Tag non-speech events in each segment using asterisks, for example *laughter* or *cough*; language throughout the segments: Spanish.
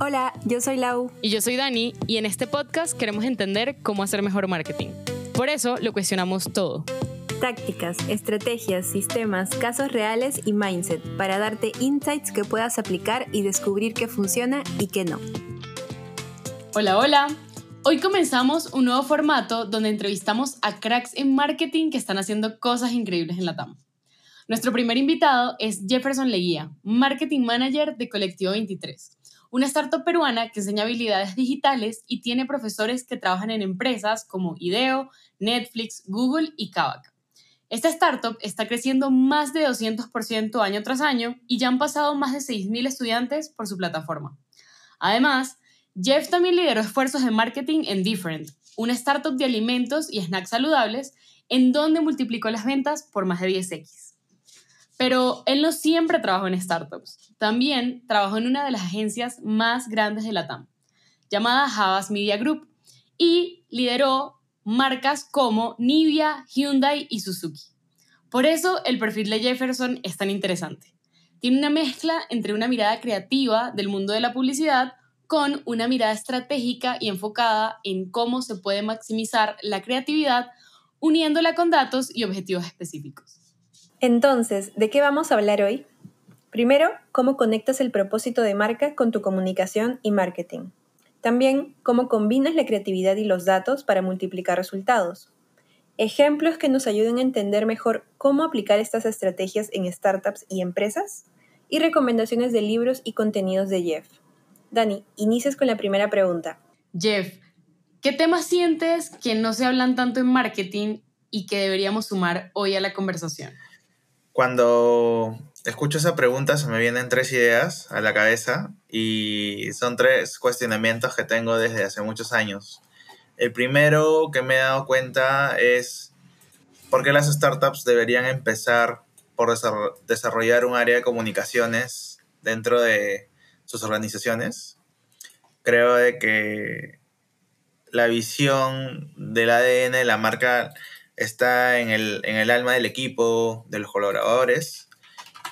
Hola, yo soy Lau. Y yo soy Dani, y en este podcast queremos entender cómo hacer mejor marketing. Por eso lo cuestionamos todo. Tácticas, estrategias, sistemas, casos reales y mindset para darte insights que puedas aplicar y descubrir qué funciona y qué no. Hola, hola. Hoy comenzamos un nuevo formato donde entrevistamos a cracks en marketing que están haciendo cosas increíbles en la TAM. Nuestro primer invitado es Jefferson Leguía, Marketing Manager de Colectivo 23, una startup peruana que enseña habilidades digitales y tiene profesores que trabajan en empresas como IDEO, Netflix, Google y Kavak. Esta startup está creciendo más de 200% año tras año y ya han pasado más de 6.000 estudiantes por su plataforma. Además, Jeff también lideró esfuerzos de marketing en Different, una startup de alimentos y snacks saludables, en donde multiplicó las ventas por más de 10x. Pero él no siempre trabajó en startups, también trabajó en una de las agencias más grandes de la TAM, llamada Havas Media Group, y lideró marcas como Nivea, Hyundai y Suzuki. Por eso el perfil de Jefferson es tan interesante. Tiene una mezcla entre una mirada creativa del mundo de la publicidad con una mirada estratégica y enfocada en cómo se puede maximizar la creatividad uniéndola con datos y objetivos específicos. Entonces, ¿de qué vamos a hablar hoy? Primero, cómo conectas el propósito de marca con tu comunicación y marketing. También, cómo combinas la creatividad y los datos para multiplicar resultados. Ejemplos que nos ayuden a entender mejor cómo aplicar estas estrategias en startups y empresas. Y recomendaciones de libros y contenidos de Jeff. Dani, inicies con la primera pregunta. Jeff, ¿qué temas sientes que no se hablan tanto en marketing y que deberíamos sumar hoy a la conversación? Cuando escucho esa pregunta se me vienen tres ideas a la cabeza y son tres cuestionamientos que tengo desde hace muchos años. El primero que me he dado cuenta es por qué las startups deberían empezar por desarrollar un área de comunicaciones dentro de sus organizaciones. Creo de que la visión del ADN de la marca está en el, en el alma del equipo, de los colaboradores,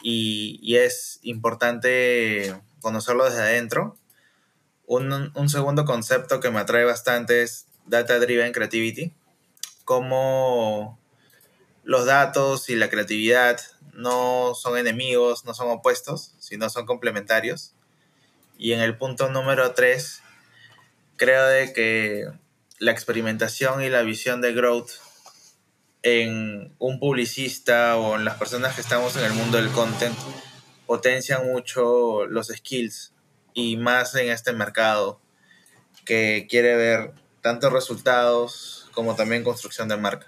y, y es importante conocerlo desde adentro. Un, un, segundo concepto que me atrae bastante es Data Driven Creativity, cómo los datos y la creatividad no son enemigos, no son opuestos, sino son complementarios. Y en el punto número 3, creo de que la experimentación y la visión de growth en un publicista o en las personas que estamos en el mundo del content potencian mucho los skills y más en este mercado que quiere ver tanto resultados como también construcción de marca.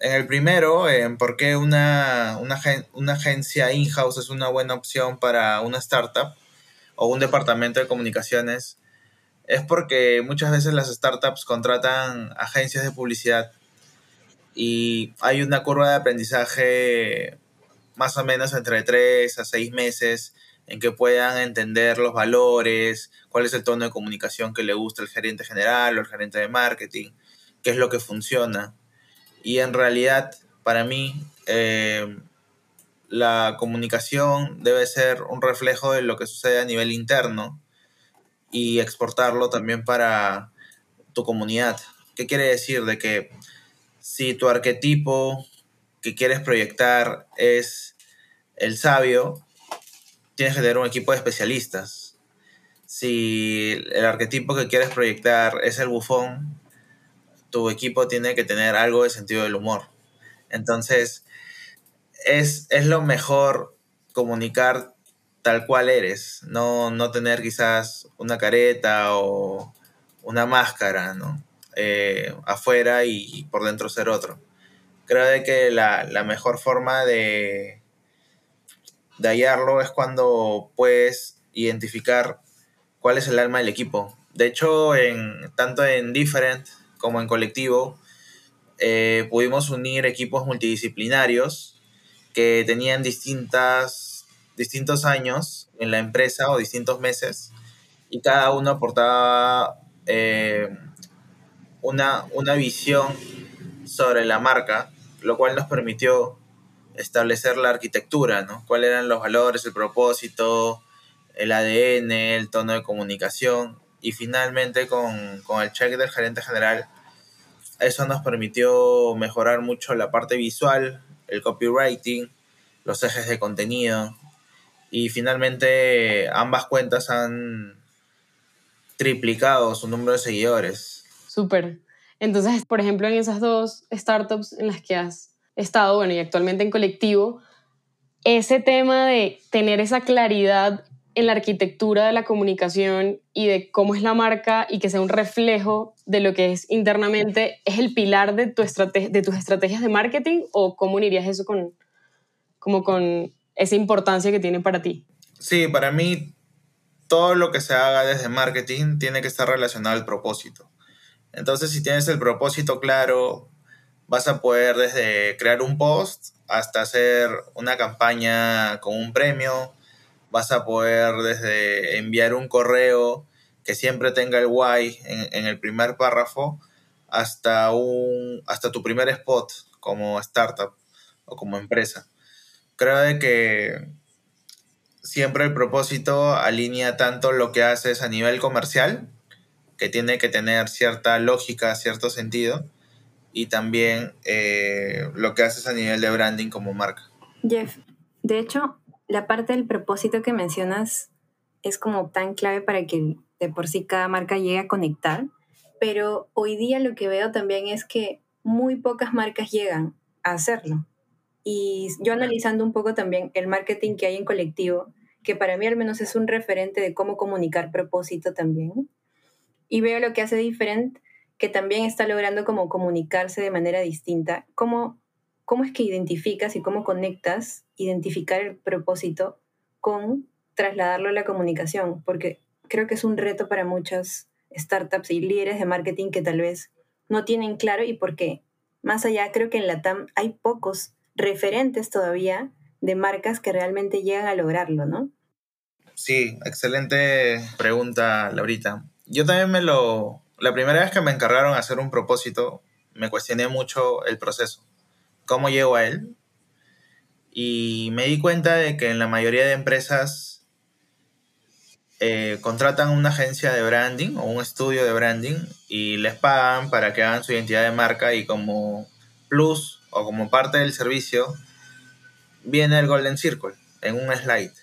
En el primero, en por qué una, una, una agencia in-house es una buena opción para una startup, o un departamento de comunicaciones es porque muchas veces las startups contratan agencias de publicidad y hay una curva de aprendizaje más o menos entre 3 a 6 meses en que puedan entender los valores, cuál es el tono de comunicación que le gusta el gerente general o el gerente de marketing, qué es lo que funciona. Y en realidad, para mí, eh, la comunicación debe ser un reflejo de lo que sucede a nivel interno y exportarlo también para tu comunidad. ¿Qué quiere decir? De que si tu arquetipo que quieres proyectar es el sabio, tienes que tener un equipo de especialistas. Si el arquetipo que quieres proyectar es el bufón, tu equipo tiene que tener algo de sentido del humor. Entonces, es, lo mejor comunicar tal cual eres, no, no tener quizás una careta o una máscara, ¿no? Eh, afuera y por dentro ser otro. Creo de que la, mejor forma de, de hallarlo es cuando puedes identificar cuál es el alma del equipo. De hecho, en, tanto en Different como en Colectivo, eh, pudimos unir equipos multidisciplinarios que tenían distintas, distintos años en la empresa o distintos meses y cada uno aportaba eh, una, una visión sobre la marca, lo cual nos permitió establecer la arquitectura, ¿no? Cuáles eran los valores, el propósito, el ADN, el tono de comunicación y finalmente con, con el check del gerente general, eso nos permitió mejorar mucho la parte visual, el copywriting, los ejes de contenido y finalmente ambas cuentas han triplicado su número de seguidores. Súper. Entonces, por ejemplo, en esas dos startups en las que has estado, bueno, y actualmente en colectivo, ese tema de tener esa claridad en la arquitectura de la comunicación y de cómo es la marca y que sea un reflejo de lo que es internamente, ¿es el pilar de, tu de tus estrategias de marketing o cómo unirías eso con, como con esa importancia que tiene para ti? Sí, para mí todo lo que se haga desde marketing tiene que estar relacionado al propósito. Entonces, si tienes el propósito claro, vas a poder desde crear un post hasta hacer una campaña con un premio, vas a poder desde enviar un correo que siempre tenga el why en, el primer párrafo hasta, un, hasta tu primer spot como startup o como empresa. Creo de que siempre el propósito alinea tanto lo que haces a nivel comercial, que tiene que tener cierta lógica, cierto sentido, y también eh, lo que haces a nivel de branding como marca. Jeff, de hecho, la parte del propósito que mencionas es como tan clave para que de por sí cada marca llegue a conectar, pero hoy día lo que veo también es que muy pocas marcas llegan a hacerlo. Y yo analizando un poco también el marketing que hay en colectivo, que para mí al menos es un referente de cómo comunicar propósito también, y veo lo que hace diferente, que también está logrando como comunicarse de manera distinta, cómo ¿cómo es que identificas y cómo conectas identificar el propósito con trasladarlo a la comunicación? Porque creo que es un reto para muchas startups y líderes de marketing que tal vez no tienen claro y por qué. Más allá, creo que en la TAM hay pocos referentes todavía de marcas que realmente llegan a lograrlo, ¿no? Sí, excelente pregunta, Laurita. Yo también me lo... La primera vez que me encargaron hacer un propósito, me cuestioné mucho el proceso cómo llego a él. Y me di cuenta de que en la mayoría de empresas eh, contratan una agencia de branding o un estudio de branding y les pagan para que hagan su identidad de marca y como plus o como parte del servicio viene el Golden Circle en un slide,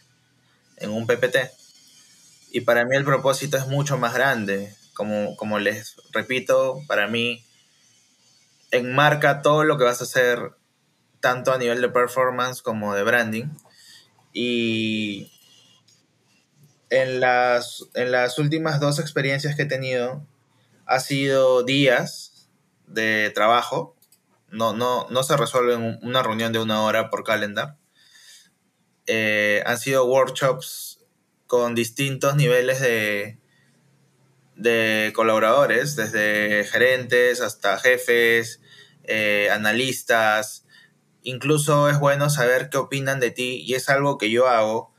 en un PPT. Y para mí el propósito es mucho más grande. Como, como les repito, para mí enmarca todo lo que vas a hacer, tanto a nivel de performance como de branding. Y en las, en las últimas dos experiencias que he tenido, ha sido días de trabajo. No, no, no se resuelve en una reunión de una hora por calendar. Eh, han sido workshops con distintos niveles de, de colaboradores, desde gerentes hasta jefes, eh, analistas. Incluso es bueno saber qué opinan de ti y es algo que yo hago,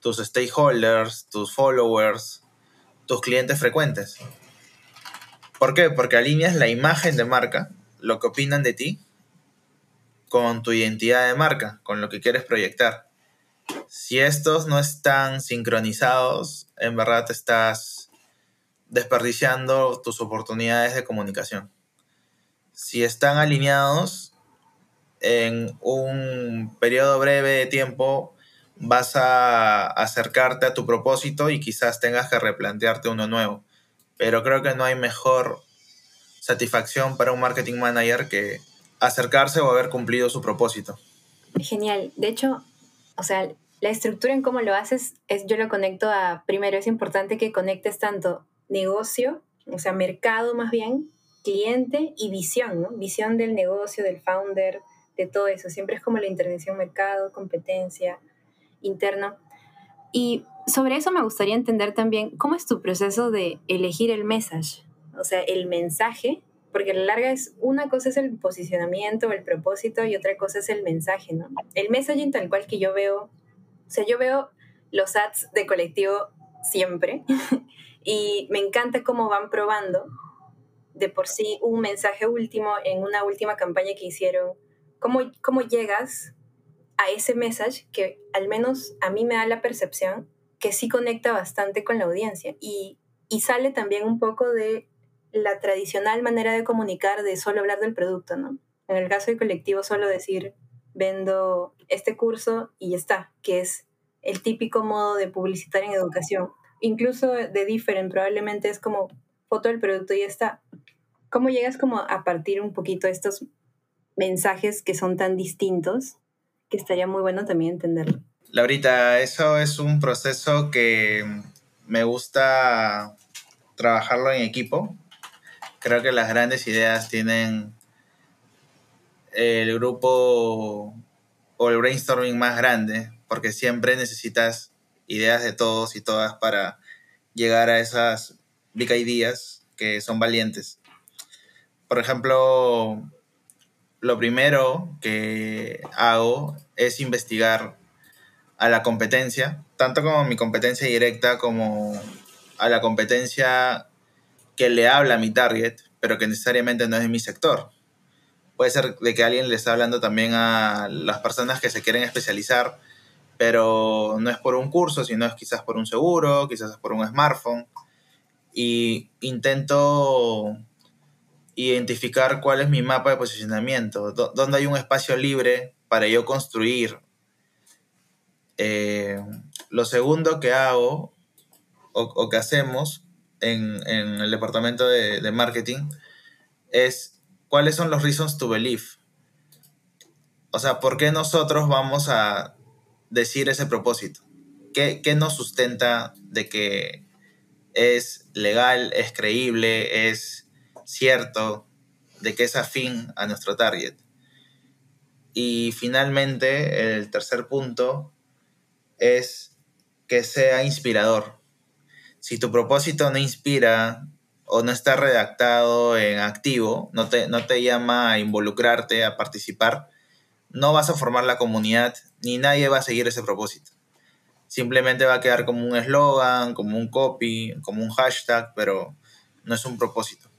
tus stakeholders, tus followers, tus clientes frecuentes. ¿Por qué? Porque alineas la imagen de marca, lo que opinan de ti, con tu identidad de marca, con lo que quieres proyectar. Si estos no están sincronizados, en verdad estás desperdiciando tus oportunidades de comunicación. Si están alineados, en un periodo breve de tiempo vas a acercarte a tu propósito y quizás tengas que replantearte uno nuevo. Pero creo que no hay mejor satisfacción para un marketing manager que acercarse o haber cumplido su propósito. Genial. De hecho, o sea, la estructura en cómo lo haces es yo lo conecto a primero es importante que conectes tanto negocio, o sea, mercado más bien, cliente y visión, ¿no? Visión del negocio, del founder, de todo eso. Siempre es como la intervención mercado, competencia, interno. Y sobre eso me gustaría entender también cómo es tu proceso de elegir el message, o sea, el mensaje, porque a la larga es una cosa es el posicionamiento, el propósito y otra cosa es el mensaje, ¿no? El messaging tal cual que yo veo, o sea, yo veo los ads de colectivo siempre *laughs* Y me encanta cómo van probando de por sí un mensaje último en una última campaña que hicieron. ¿Cómo, cómo llegas a ese mensaje que al menos a mí me da la percepción que sí conecta bastante con la audiencia y, y sale también un poco de la tradicional manera de comunicar de solo hablar del producto, ¿no? En el caso del colectivo, solo decir, vendo este curso y ya está, que es el típico modo de publicitar en educación. Incluso de Different probablemente es como foto del producto y ya está. ¿Cómo llegas como a partir un poquito estos mensajes que son tan distintos? Que estaría muy bueno también entenderlo. Laurita, eso es un proceso que me gusta trabajarlo en equipo. Creo que las grandes ideas tienen el grupo o el brainstorming más grande, porque siempre necesitas ideas de todos y todas para llegar a esas big ideas que son valientes. Por ejemplo, lo primero que hago es investigar a la competencia, tanto como mi competencia directa como a la competencia que le habla a mi target, pero que necesariamente no es de mi sector. Puede ser de que alguien le está hablando también a las personas que se quieren especializar, pero no es por un curso, sino es quizás por un seguro, quizás es por un smartphone. Y intento identificar cuál es mi mapa de posicionamiento, dónde hay un espacio libre para yo construir. Eh, lo segundo que hago o, que hacemos en, el departamento de, de marketing es ¿cuáles son los reasons to believe? O sea, ¿por qué nosotros vamos a decir ese propósito? ¿Qué, nos sustenta de que es legal, es creíble, es cierto, de que es afín a nuestro target? Y finalmente, el tercer punto es que sea inspirador. Si tu propósito no inspira o no está redactado en activo, no te, no te llama a involucrarte, a participar, no vas a formar la comunidad ni nadie va a seguir ese propósito. Simplemente va a quedar como un eslogan, como un copy, como un hashtag, pero no es un propósito.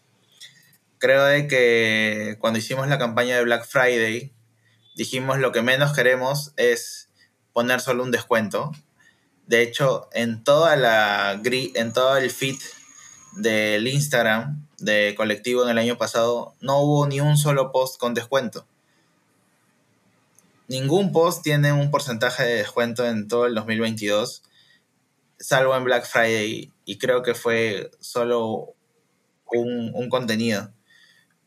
Creo de que cuando hicimos la campaña de Black Friday, dijimos lo que menos queremos es poner solo un descuento. De hecho, en toda la en todo el feed del Instagram de colectivo en el año pasado, no hubo ni un solo post con descuento. Ningún post tiene un porcentaje de descuento en todo el 2022, salvo en Black Friday, y creo que fue solo un, un contenido.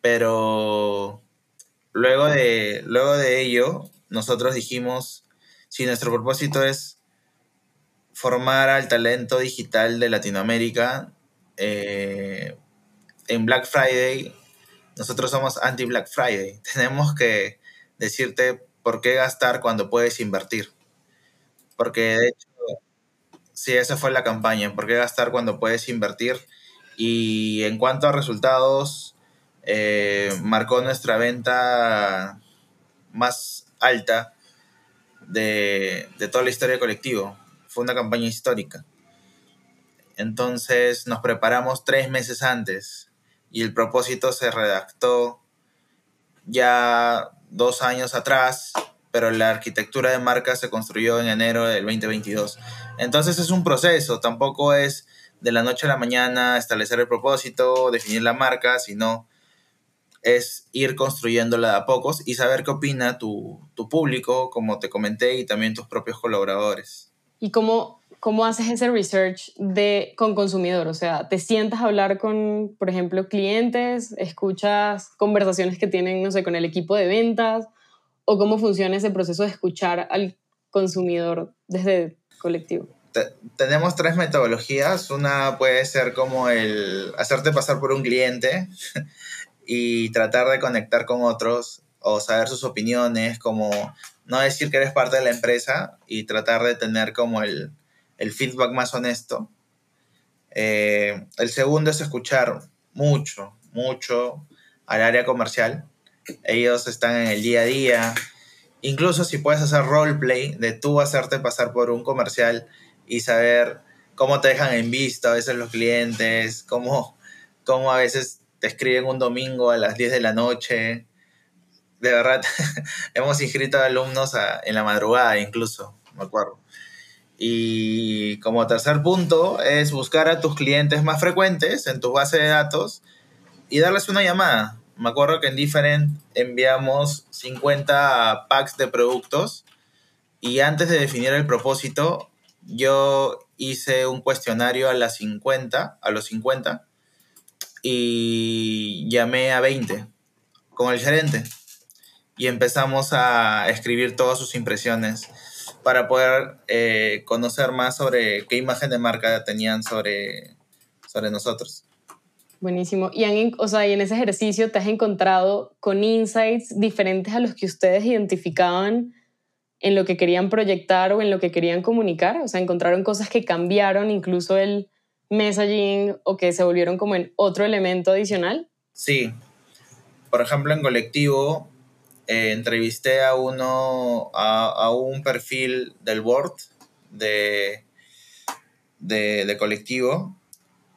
Pero luego de, luego de ello, nosotros dijimos, si nuestro propósito es formar al talento digital de Latinoamérica, eh, en Black Friday, nosotros somos anti-Black Friday. *laughs* Tenemos que decirte por qué gastar cuando puedes invertir. Porque de hecho, sí, esa fue la campaña, por qué gastar cuando puedes invertir. Y en cuanto a resultados, eh, marcó nuestra venta más alta de, de toda la historia del colectivo. Fue una campaña histórica. Entonces nos preparamos tres meses antes y el propósito se redactó ya dos años atrás, pero la arquitectura de marca se construyó en enero del 2022. Entonces es un proceso, tampoco es de la noche a la mañana establecer el propósito, definir la marca, sino es ir construyéndola a pocos y saber qué opina tu, tu público, como te comenté, y también tus propios colaboradores. ¿Y cómo, ¿cómo haces ese research de, con consumidor? O sea, ¿te sientas a hablar con, por ejemplo, clientes? ¿Escuchas conversaciones que tienen, no sé, con el equipo de ventas? ¿O cómo funciona ese proceso de escuchar al consumidor desde el colectivo? tenemos tres metodologías. Una puede ser como el hacerte pasar por un cliente *laughs* y tratar de conectar con otros o saber sus opiniones, como no decir que eres parte de la empresa y tratar de tener como el, el feedback más honesto. Eh, el segundo es escuchar mucho, mucho al área comercial. Ellos están en el día a día. Incluso si puedes hacer roleplay de tú hacerte pasar por un comercial y saber cómo te dejan en vista a veces los clientes, cómo, cómo a veces te escriben un domingo a las 10 de la noche. De verdad, *laughs* hemos inscrito alumnos en la madrugada incluso, me acuerdo. Y como tercer punto es buscar a tus clientes más frecuentes en tu base de datos y darles una llamada. Me acuerdo que en Different enviamos 50 packs de productos y antes de definir el propósito, yo hice un cuestionario a las 50, a los 50 y llamé a 20 con el gerente y empezamos a escribir todas sus impresiones para poder eh, conocer más sobre qué imagen de marca tenían sobre, sobre nosotros. Buenísimo. Y, en, o sea, y en ese ejercicio te has encontrado con insights diferentes a los que ustedes identificaban en lo que querían proyectar o en lo que querían comunicar. O sea, encontraron cosas que cambiaron, incluso el messaging o que se volvieron como en otro elemento adicional. Sí. Por ejemplo, en colectivo eh, entrevisté a uno, a, un perfil del board de, de, de colectivo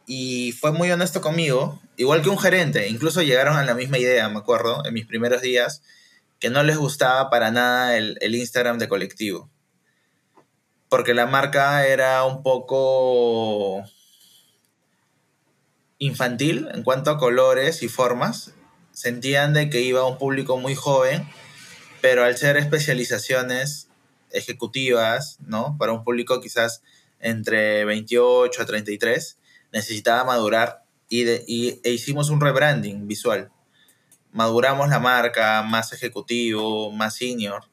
y fue muy honesto conmigo, igual que un gerente, incluso llegaron a la misma idea, me acuerdo, en mis primeros días, que no les gustaba para nada el, el Instagram de colectivo. Porque la marca era un poco infantil en cuanto a colores y formas. Sentían de que iba a un público muy joven, pero al ser especializaciones ejecutivas, ¿no? Para un público quizás entre 28 a 33, necesitaba madurar y, e hicimos un rebranding visual. Maduramos la marca, más ejecutivo, más senior.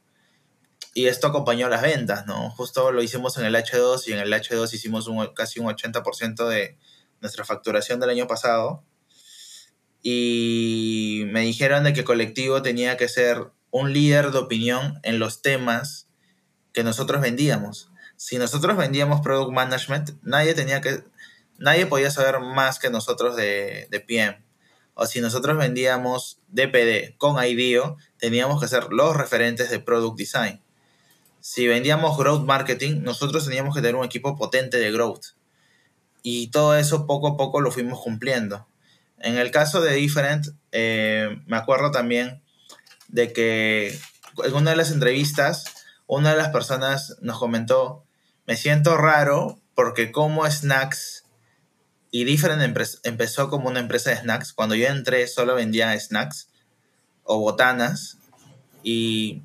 Y esto acompañó las ventas, ¿no? Justo lo hicimos en el H2 y en el H2 hicimos un, casi un 80% de nuestra facturación del año pasado. Y me dijeron de que colectivo tenía que ser un líder de opinión en los temas que nosotros vendíamos. Si nosotros vendíamos product management, nadie tenía que nadie podía saber más que nosotros de, de PM. O si nosotros vendíamos DPD con IDEO, teníamos que ser los referentes de Product Design. Si vendíamos Growth Marketing, nosotros teníamos que tener un equipo potente de Growth. Y todo eso poco a poco lo fuimos cumpliendo. En el caso de Different, eh, me acuerdo también de que en una de las entrevistas, una de las personas nos comentó, me siento raro porque como snacks y Different empezó como una empresa de snacks. Cuando yo entré solo vendía snacks o botanas y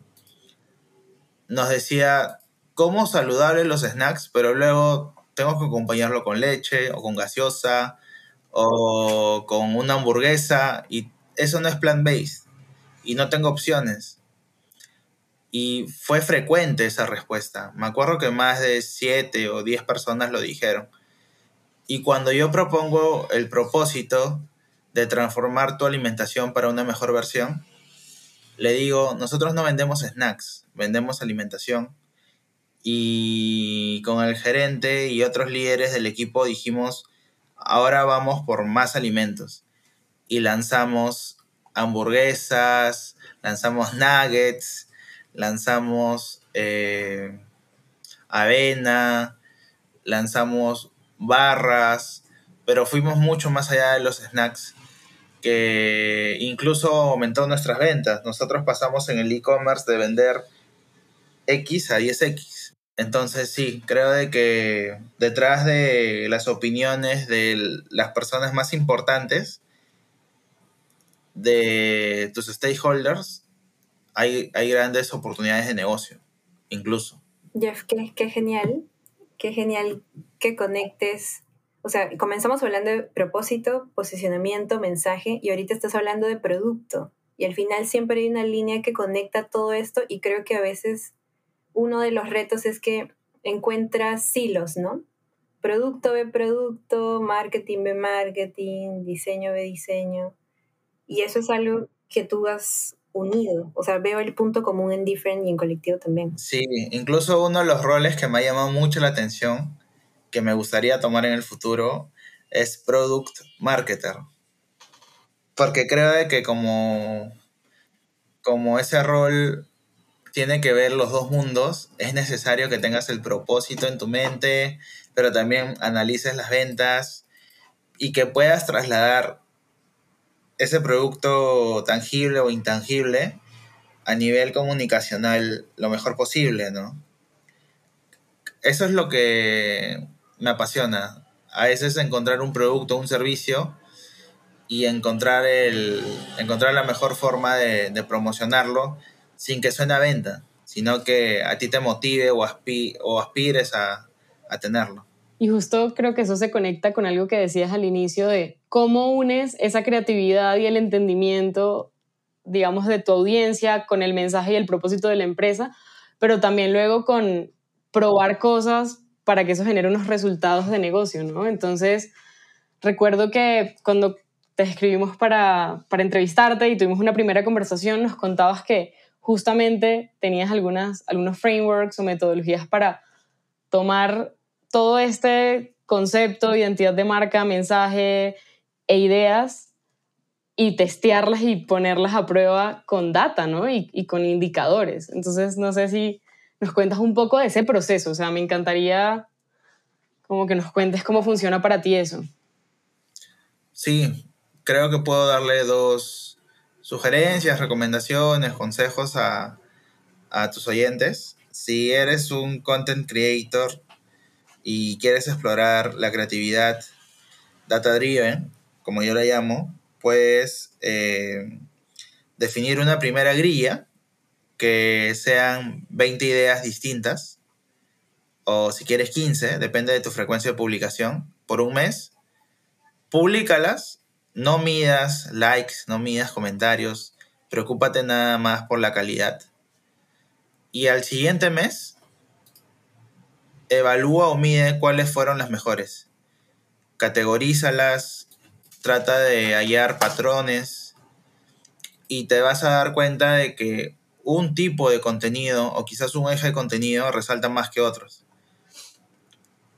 nos decía cómo saludable los snacks, pero luego tengo que acompañarlo con leche o con gaseosa o con una hamburguesa y eso no es plant-based y no tengo opciones. Y fue frecuente esa respuesta. Me acuerdo que más de 7 o 10 personas lo dijeron. Y cuando yo propongo el propósito de transformar tu alimentación para una mejor versión, le digo, nosotros no vendemos snacks, vendemos alimentación. Y con el gerente y otros líderes del equipo dijimos, ahora vamos por más alimentos. Y lanzamos hamburguesas, lanzamos nuggets, lanzamos eh, avena, lanzamos barras, pero fuimos mucho más allá de los snacks, que incluso aumentó nuestras ventas. Nosotros pasamos en el e-commerce de vender X a 10X. Entonces sí, creo de que detrás de las opiniones de las personas más importantes, de tus stakeholders, hay, hay grandes oportunidades de negocio, incluso. Jeff, qué, qué genial qué genial que conectes. O sea, comenzamos hablando de propósito, posicionamiento, mensaje y ahorita estás hablando de producto. Y al final siempre hay una línea que conecta todo esto y creo que a veces uno de los retos es que encuentras silos, ¿no? Producto ve producto, marketing ve marketing, diseño ve diseño. Y eso es algo que tú has unido. O sea, veo el punto común en Different y en colectivo también. Sí, incluso uno de los roles que me ha llamado mucho la atención, que me gustaría tomar en el futuro, es Product Marketer. Porque creo que como, como ese rol tiene que ver los dos mundos, es necesario que tengas el propósito en tu mente, pero también analices las ventas y que puedas trasladar ese producto tangible o intangible a nivel comunicacional lo mejor posible, ¿no? eso es lo que me apasiona. A veces encontrar un producto, un servicio y encontrar, el, encontrar la mejor forma de, de promocionarlo sin que suene a venta, sino que a ti te motive o, aspi o aspires a, a tenerlo. Y justo creo que eso se conecta con algo que decías al inicio de cómo unes esa creatividad y el entendimiento, digamos, de tu audiencia con el mensaje y el propósito de la empresa, pero también luego con probar cosas para que eso genere unos resultados de negocio, ¿no? Entonces, recuerdo que cuando te escribimos para, para entrevistarte y tuvimos una primera conversación, nos contabas que justamente tenías algunos frameworks o metodologías para tomar todo este concepto, identidad de marca, mensaje e ideas y testearlas y ponerlas a prueba con data, ¿no? Y, y, con indicadores. Entonces, no sé si nos cuentas un poco de ese proceso. O sea, me encantaría como que nos cuentes cómo funciona para ti eso. Sí, creo que puedo darle dos sugerencias, recomendaciones, consejos a, a tus oyentes. Si eres un content creator y quieres explorar la creatividad data driven, como yo la llamo, puedes eh, definir una primera grilla que sean 20 ideas distintas, o si quieres 15, depende de tu frecuencia de publicación, por un mes. Públicalas, no midas likes, no midas comentarios, preocúpate nada más por la calidad. Y al siguiente mes, evalúa o mide cuáles fueron las mejores. Categorízalas, trata de hallar patrones y te vas a dar cuenta de que un tipo de contenido o quizás un eje de contenido resalta más que otros.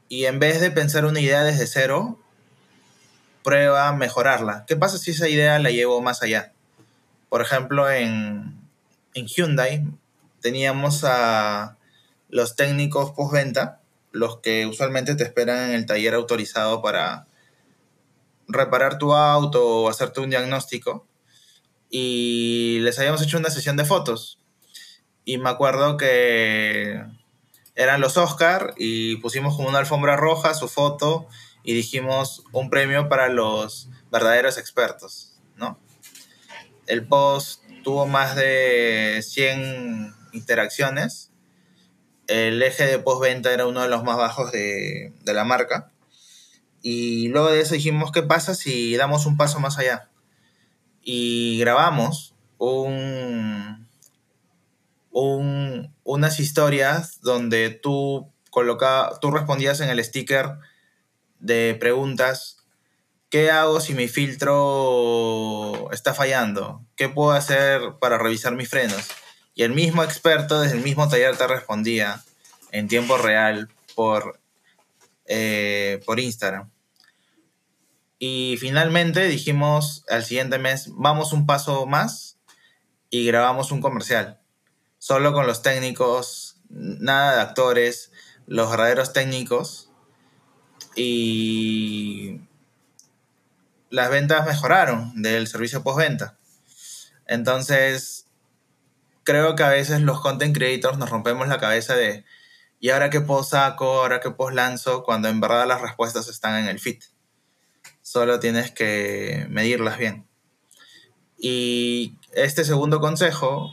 Y en vez de pensar una idea desde cero, prueba mejorarla. ¿Qué pasa si esa idea la llevo más allá? Por ejemplo, en, en Hyundai teníamos a los técnicos postventa los que usualmente te esperan en el taller autorizado para reparar tu auto o hacerte un diagnóstico. Y les habíamos hecho una sesión de fotos. Y me acuerdo que eran los Oscar y pusimos como una alfombra roja su foto y dijimos un premio para los verdaderos expertos, ¿no? El post tuvo más de 100 interacciones el eje de postventa era uno de los más bajos de, la marca. Y luego de eso dijimos, ¿qué pasa si damos un paso más allá? Y grabamos un, unas historias donde tú, coloca, tú respondías en el sticker de preguntas, ¿qué hago si mi filtro está fallando? ¿Qué puedo hacer para revisar mis frenos? Y el mismo experto desde el mismo taller te respondía en tiempo real por, eh, por Instagram. Y finalmente dijimos al siguiente mes, vamos un paso más y grabamos un comercial. Solo con los técnicos, nada de actores, los verdaderos técnicos. Y las ventas mejoraron del servicio postventa. Entonces, creo que a veces los content creators nos rompemos la cabeza de ¿y ahora qué post saco? ¿Ahora qué post lanzo? Cuando en verdad las respuestas están en el feed. Solo tienes que medirlas bien. Y este segundo consejo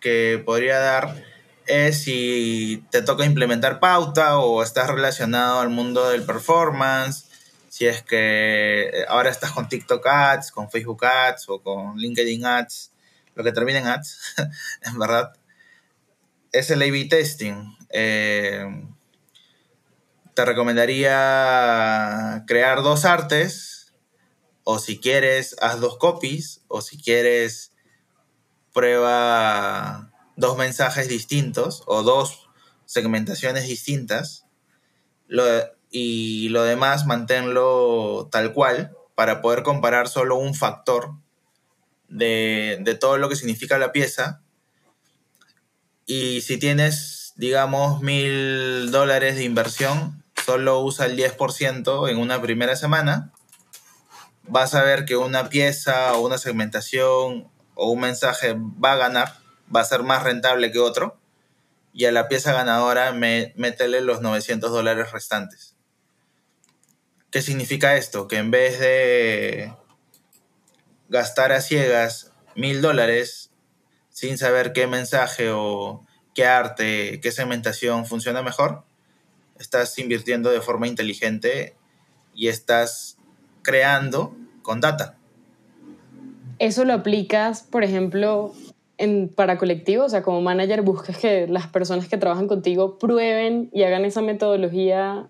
que podría dar es si te toca implementar pauta o estás relacionado al mundo del performance, si es que ahora estás con TikTok Ads, con Facebook Ads o con LinkedIn Ads, lo que termina en ads, *laughs* en verdad, es el A-B testing. Eh, te recomendaría crear dos artes, o si quieres, haz dos copies, o si quieres, prueba dos mensajes distintos o dos segmentaciones distintas. y lo demás manténlo tal cual para poder comparar solo un factor de, todo lo que significa la pieza. Y si tienes, digamos, mil dólares de inversión, solo usa el 10% en una primera semana, vas a ver que una pieza o una segmentación o un mensaje va a ganar, va a ser más rentable que otro. y a la pieza ganadora me, métele los 900 dólares restantes. ¿Qué significa esto? Que en vez de gastar a ciegas mil dólares sin saber qué mensaje o qué arte, qué segmentación funciona mejor, estás invirtiendo de forma inteligente y estás creando con data. Eso lo aplicas, por ejemplo, para colectivos, o sea, como manager buscas que las personas que trabajan contigo prueben y hagan esa metodología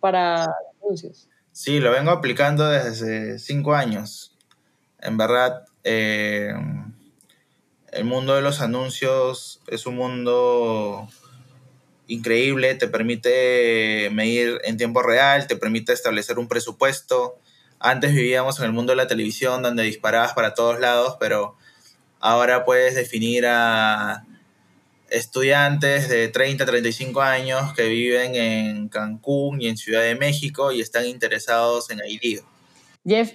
para anuncios. Sí, lo vengo aplicando desde cinco años. En verdad, eh, el mundo de los anuncios es un mundo increíble, te permite medir en tiempo real, te permite establecer un presupuesto. Antes vivíamos en el mundo de la televisión donde disparabas para todos lados, pero ahora puedes definir a estudiantes de 30, 35 años que viven en Cancún y en Ciudad de México y están interesados en ID. Jeff,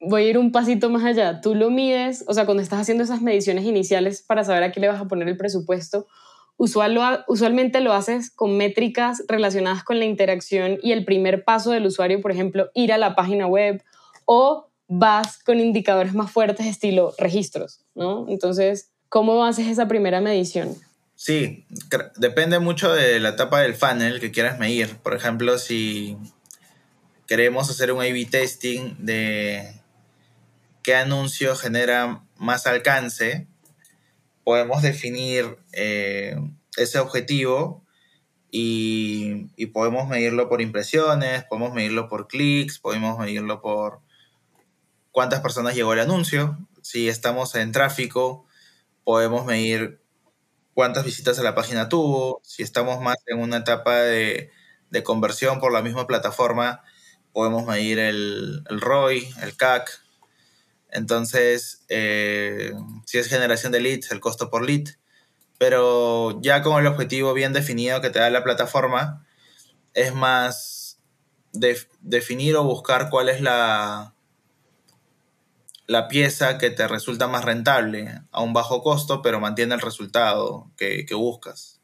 voy a ir un pasito más allá. Tú lo mides, o sea, cuando estás haciendo esas mediciones iniciales para saber a qué le vas a poner el presupuesto, usual usualmente lo haces con métricas relacionadas con la interacción y el primer paso del usuario, por ejemplo, ir a la página web o vas con indicadores más fuertes estilo registros, ¿no? Entonces, ¿cómo haces esa primera medición? Sí, depende mucho de la etapa del funnel que quieras medir. Por ejemplo, si queremos hacer un A-B testing de qué anuncio genera más alcance, podemos definir eh, ese objetivo y, podemos medirlo por impresiones, podemos medirlo por clics, podemos medirlo por cuántas personas llegó el anuncio. Si estamos en tráfico, podemos medir cuántas visitas a la página tuvo. Si estamos más en una etapa de, conversión por la misma plataforma, podemos medir el, el ROI, el CAC, entonces, eh, si es generación de leads, el costo por lead. Pero ya con el objetivo bien definido que te da la plataforma, es más definir o buscar cuál es la, la pieza que te resulta más rentable a un bajo costo, pero mantiene el resultado que, que buscas.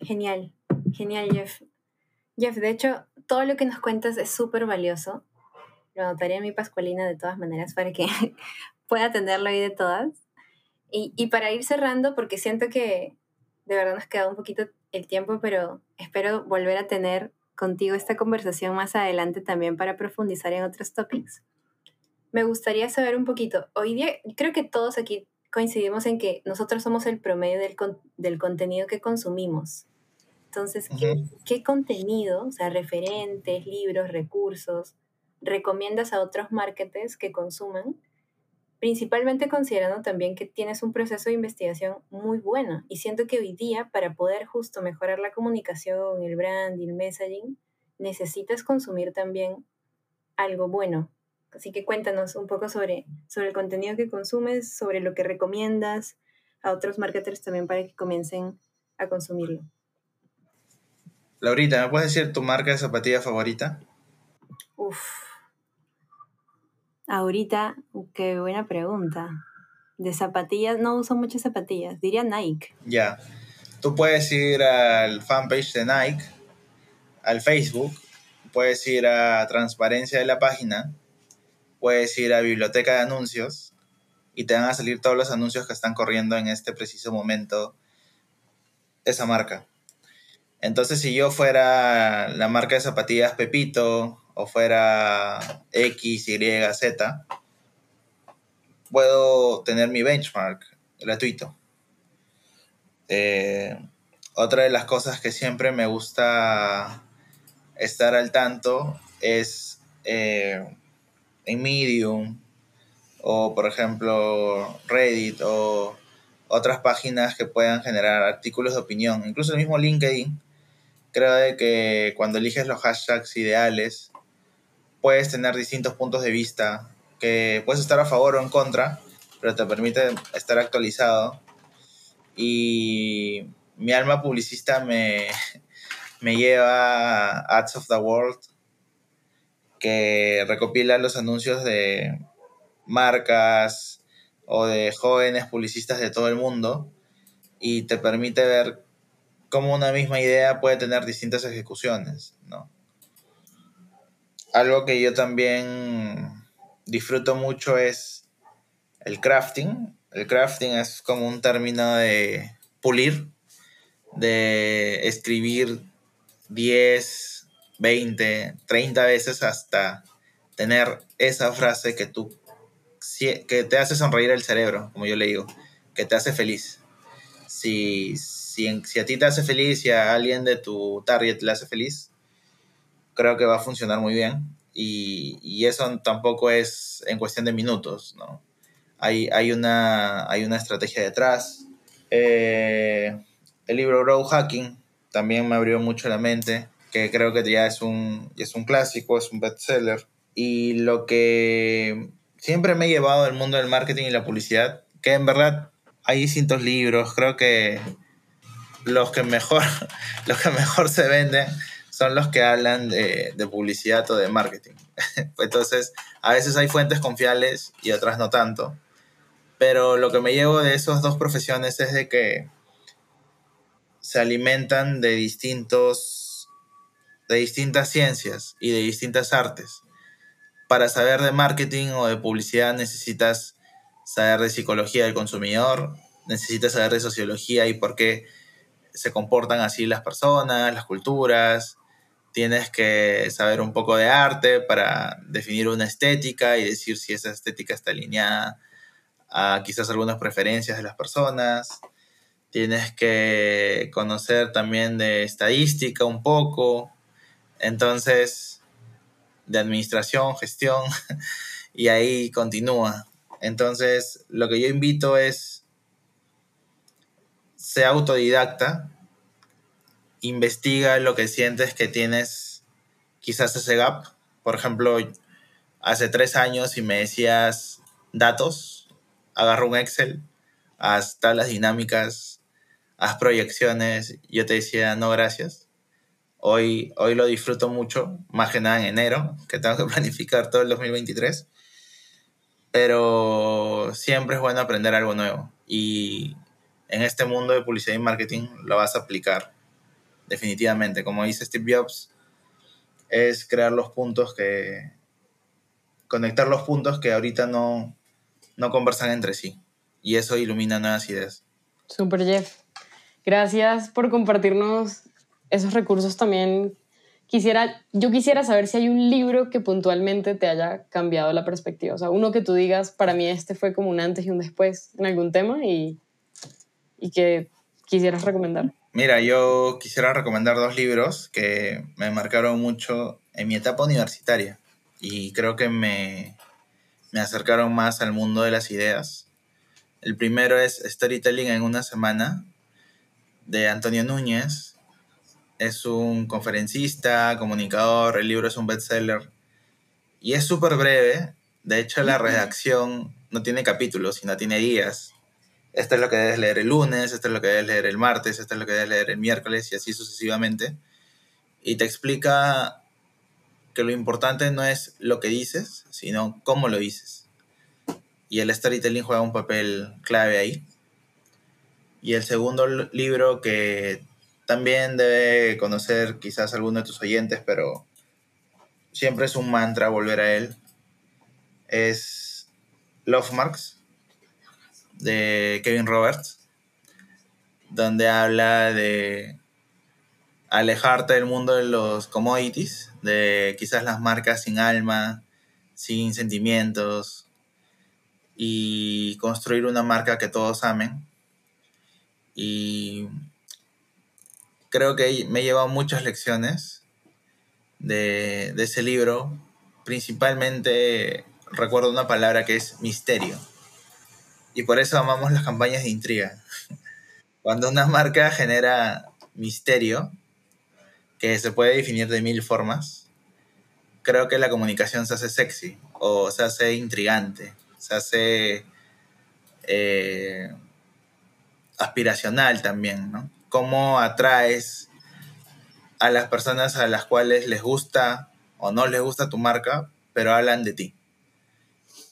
Genial, genial, Jeff. Jeff, de hecho, todo lo que nos cuentas es súper valioso lo anotaré en mi Pascualina de todas maneras para que *laughs* pueda tenerlo ahí de todas. Y, y, para ir cerrando, porque siento que de verdad nos queda un poquito el tiempo, pero espero volver a tener contigo esta conversación más adelante también para profundizar en otros topics. Me gustaría saber un poquito, hoy día creo que todos aquí coincidimos en que nosotros somos el promedio del, del contenido que consumimos. Entonces, ¿qué, ¿qué contenido, o sea, referentes, libros, recursos, recomiendas a otros marketers que consuman, principalmente considerando también que tienes un proceso de investigación muy bueno. Y siento que hoy día, para poder justo mejorar la comunicación, el brand y el messaging, necesitas consumir también algo bueno. Así que cuéntanos un poco sobre, sobre el contenido que consumes, sobre lo que recomiendas a otros marketers también para que comiencen a consumirlo. Laurita, ¿me puedes decir tu marca de zapatilla favorita? Uf, Ahorita, qué buena pregunta. De zapatillas, no uso muchas zapatillas, diría Nike. Ya. Tú puedes ir al fanpage de Nike, al Facebook, puedes ir a transparencia de la página, puedes ir a biblioteca de anuncios y te van a salir todos los anuncios que están corriendo en este preciso momento esa marca. Entonces, si yo fuera la marca de zapatillas Pepito o fuera X, Y, Z, puedo tener mi benchmark gratuito. Eh, otra de las cosas que siempre me gusta estar al tanto es eh, en Medium o por ejemplo Reddit o otras páginas que puedan generar artículos de opinión, incluso el mismo LinkedIn. Creo que cuando eliges los hashtags ideales puedes tener distintos puntos de vista, que puedes estar a favor o en contra, pero te permite estar actualizado. Y mi alma publicista me, *laughs* me lleva a Ads of the World, que recopila los anuncios de marcas o de jóvenes publicistas de todo el mundo y te permite ver cómo una misma idea puede tener distintas ejecuciones, ¿no? Algo que yo también disfruto mucho es el crafting. El crafting es como un término de pulir, de escribir 10, 20, 30 veces hasta tener esa frase que tú que te hace sonreír el cerebro, como yo le digo, que te hace feliz. Si, si, si a ti te hace feliz y a alguien de tu target le hace feliz, creo que va a funcionar muy bien. Y, y eso tampoco es en cuestión de minutos, ¿no? Hay, hay, una, hay una estrategia detrás. Eh, el libro Grow Hacking también me abrió mucho la mente, que creo que ya es un, es un clásico, es un bestseller. Y lo que siempre me he llevado al mundo del marketing y la publicidad, que en verdad hay distintos libros, creo que los que mejor, *laughs* los que mejor se venden son los que hablan de, de publicidad o de marketing. *laughs* Entonces, a veces hay fuentes confiables y otras no tanto. Pero lo que me llevo de esas dos profesiones es de que se alimentan de distintos de distintas ciencias y de distintas artes. Para saber de marketing o de publicidad necesitas saber de psicología del consumidor, necesitas saber de sociología y por qué se comportan así las personas, las culturas. Tienes que saber un poco de arte para definir una estética y decir si esa estética está alineada a quizás algunas preferencias de las personas. Tienes que conocer también de estadística un poco. Entonces, de administración, gestión, *laughs* y ahí continúa. Entonces, lo que yo invito es, sea autodidacta, investiga lo que sientes que tienes quizás ese gap. Por ejemplo, hace tres años y me decías datos, agarro un Excel, haz tablas dinámicas, haz proyecciones. Yo te decía, no, gracias. Hoy, hoy lo disfruto mucho, más que nada en enero, que tengo que *laughs* planificar todo el 2023. Pero siempre es bueno aprender algo nuevo. Y en este mundo de publicidad y marketing lo vas a aplicar definitivamente. Como dice Steve Jobs, es crear los puntos que... conectar los puntos que ahorita no, no conversan entre sí. Y eso ilumina nuevas ideas. Super Jeff. Gracias por compartirnos esos recursos también. Quisiera, yo quisiera saber si hay un libro que puntualmente te haya cambiado la perspectiva. O sea, uno que tú digas, para mí este fue como un antes y un después en algún tema y, y que quisieras recomendar. Mira, yo quisiera recomendar dos libros que me marcaron mucho en mi etapa universitaria y creo que me, me acercaron más al mundo de las ideas. El primero es Storytelling en una semana, de Antonio Núñez. Es un conferencista, comunicador, el libro es un bestseller y es súper breve. De hecho, la redacción no tiene capítulos, sino tiene guías. Esto es lo que debes leer el lunes, esto es lo que debes leer el martes, esto es lo que debes leer el miércoles y así sucesivamente. Y te explica que lo importante no es lo que dices, sino cómo lo dices. Y el storytelling juega un papel clave ahí. Y el segundo libro que también debe conocer quizás alguno de tus oyentes, pero siempre es un mantra volver a él, es Love Marks de Kevin Roberts, donde habla de alejarte del mundo de los commodities, de quizás las marcas sin alma, sin sentimientos, y construir una marca que todos amen. Y creo que me he llevado muchas lecciones de, ese libro. Principalmente recuerdo una palabra que es misterio. Y por eso amamos las campañas de intriga. *laughs* Cuando una marca genera misterio, que se puede definir de mil formas, creo que la comunicación se hace sexy o se hace intrigante, se hace eh, aspiracional también, ¿no? Cómo atraes a las personas a las cuales les gusta o no les gusta tu marca, pero hablan de ti.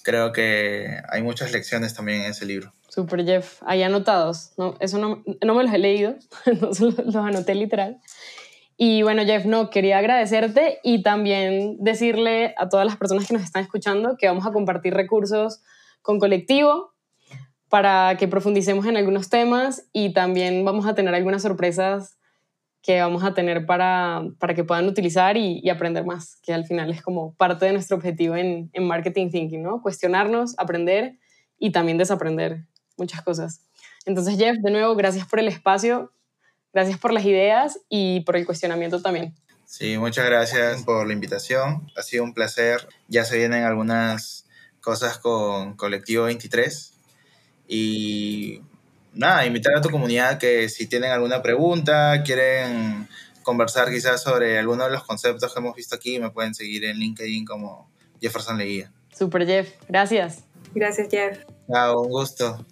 Creo que hay muchas lecciones también en ese libro. Super Jeff, ahí anotados. No, eso no, no me los he leído, *laughs* los, anoté literal. Y bueno, Jeff, no, quería agradecerte y también decirle a todas las personas que nos están escuchando que vamos a compartir recursos con colectivo para que profundicemos en algunos temas y también vamos a tener algunas sorpresas que vamos a tener para, para que puedan utilizar y, y, aprender más, que al final es como parte de nuestro objetivo en, en marketing thinking, ¿no? Cuestionarnos, aprender y también desaprender muchas cosas. Entonces, Jeff, de nuevo, gracias por el espacio, gracias por las ideas y por el cuestionamiento también. Sí, muchas gracias por la invitación. Ha sido un placer. Ya se vienen algunas cosas con Colectivo 23. Y nada, invitar a tu comunidad que si tienen alguna pregunta, quieren conversar quizás sobre alguno de los conceptos que hemos visto aquí, me pueden seguir en LinkedIn como Jefferson Leguía. Super Jeff, gracias. Gracias Jeff. Chao, un gusto.